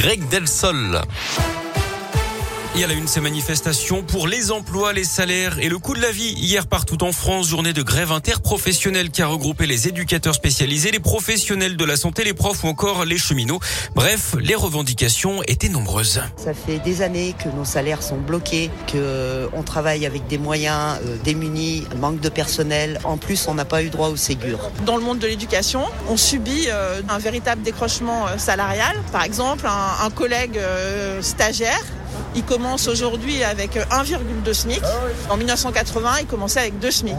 Greg Del Sol. Et à la une, ces manifestations pour les emplois, les salaires et le coût de la vie. Hier, partout en France, journée de grève interprofessionnelle qui a regroupé les éducateurs spécialisés, les professionnels de la santé, les profs ou encore les cheminots. Bref, les revendications étaient nombreuses. Ça fait des années que nos salaires sont bloqués, que on travaille avec des moyens euh, démunis, manque de personnel. En plus, on n'a pas eu droit au Ségur. Dans le monde de l'éducation, on subit euh, un véritable décrochement euh, salarial. Par exemple, un, un collègue stagiaire il commence aujourd'hui avec 1,2 SMIC. En 1980, il commençait avec 2 SMIC.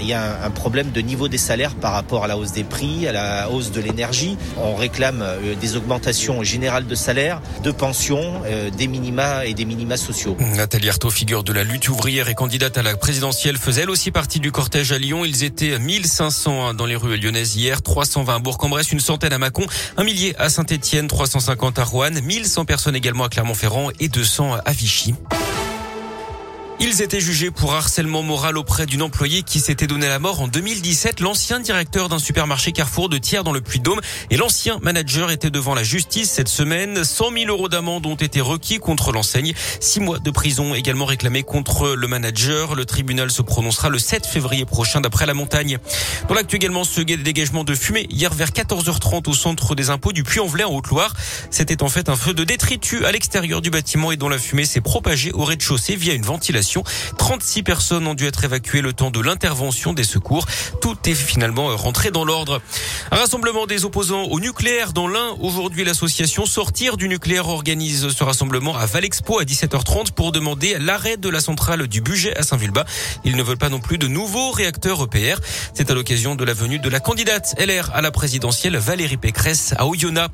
Il y a un problème de niveau des salaires par rapport à la hausse des prix, à la hausse de l'énergie. On réclame euh, des augmentations générales de salaires, de pensions, euh, des minima et des minima sociaux. Nathalie Arthaud, figure de la lutte ouvrière et candidate à la présidentielle, faisait elle aussi partie du cortège à Lyon. Ils étaient 1500 dans les rues lyonnaises hier, 320 à Bourg-en-Bresse, une centaine à Mâcon, un millier à Saint-Etienne, 350 à Rouen, 1100 personnes également à Clermont-Ferrand et 200 à Vichy. Ils étaient jugés pour harcèlement moral auprès d'une employée qui s'était donné la mort en 2017. L'ancien directeur d'un supermarché Carrefour de Thiers dans le Puy-de-Dôme et l'ancien manager étaient devant la justice cette semaine. 100 000 euros d'amende ont été requis contre l'enseigne. Six mois de prison également réclamés contre le manager. Le tribunal se prononcera le 7 février prochain d'après la montagne. Dans l'actu également, ce dégagement de fumée hier vers 14h30 au centre des impôts du Puy-en-Velay en Haute-Loire. C'était en fait un feu de détritus à l'extérieur du bâtiment et dont la fumée s'est propagée au rez-de-chaussée via une ventilation 36 personnes ont dû être évacuées le temps de l'intervention des secours. Tout est finalement rentré dans l'ordre. Un rassemblement des opposants au nucléaire dans l'Ain. Aujourd'hui, l'association Sortir du nucléaire organise ce rassemblement à Valexpo à 17h30 pour demander l'arrêt de la centrale du budget à Saint-Vulbas. Ils ne veulent pas non plus de nouveaux réacteurs EPR. C'est à l'occasion de la venue de la candidate LR à la présidentielle Valérie Pécresse à Oyonnax.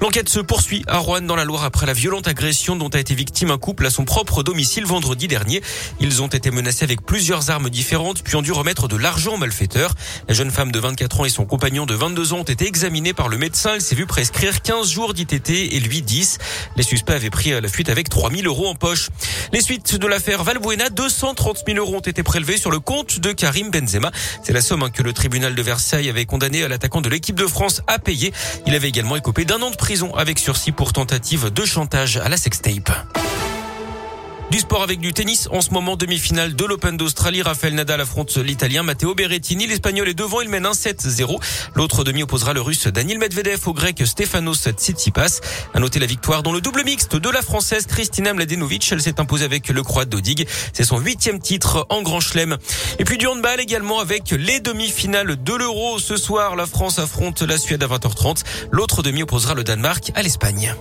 L'enquête se poursuit à Rouen dans la Loire après la violente agression dont a été victime un couple à son propre domicile vendredi dernier. Ils ont été menacés avec plusieurs armes différentes puis ont dû remettre de l'argent aux malfaiteurs. La jeune femme de 24 ans et son compagnon de 22 ans ont été examinés par le médecin. Il s'est vu prescrire 15 jours d'ITT et lui 10. Les suspects avaient pris la fuite avec 3000 euros en poche. Les suites de l'affaire Valbuena, 230 000 euros ont été prélevés sur le compte de Karim Benzema. C'est la somme hein, que le tribunal de Versailles avait condamné à l'attaquant de l'équipe de France à payer. Il avait également écopé d'un an de prison avec sursis pour tentative de chantage à la sextape. Du sport avec du tennis. En ce moment, demi-finale de l'Open d'Australie. Rafael Nadal affronte l'Italien Matteo Berrettini. L'Espagnol est devant. Il mène un 7-0. L'autre demi opposera le Russe Daniel Medvedev au Grec Stefanos Tsitsipas. À noter la victoire dans le double mixte de la Française Kristina Mladenovic. Elle s'est imposée avec le Croate Dodig. C'est son huitième titre en Grand Chelem. Et puis du handball également avec les demi-finales de l'Euro. Ce soir, la France affronte la Suède à 20h30. L'autre demi opposera le Danemark à l'Espagne.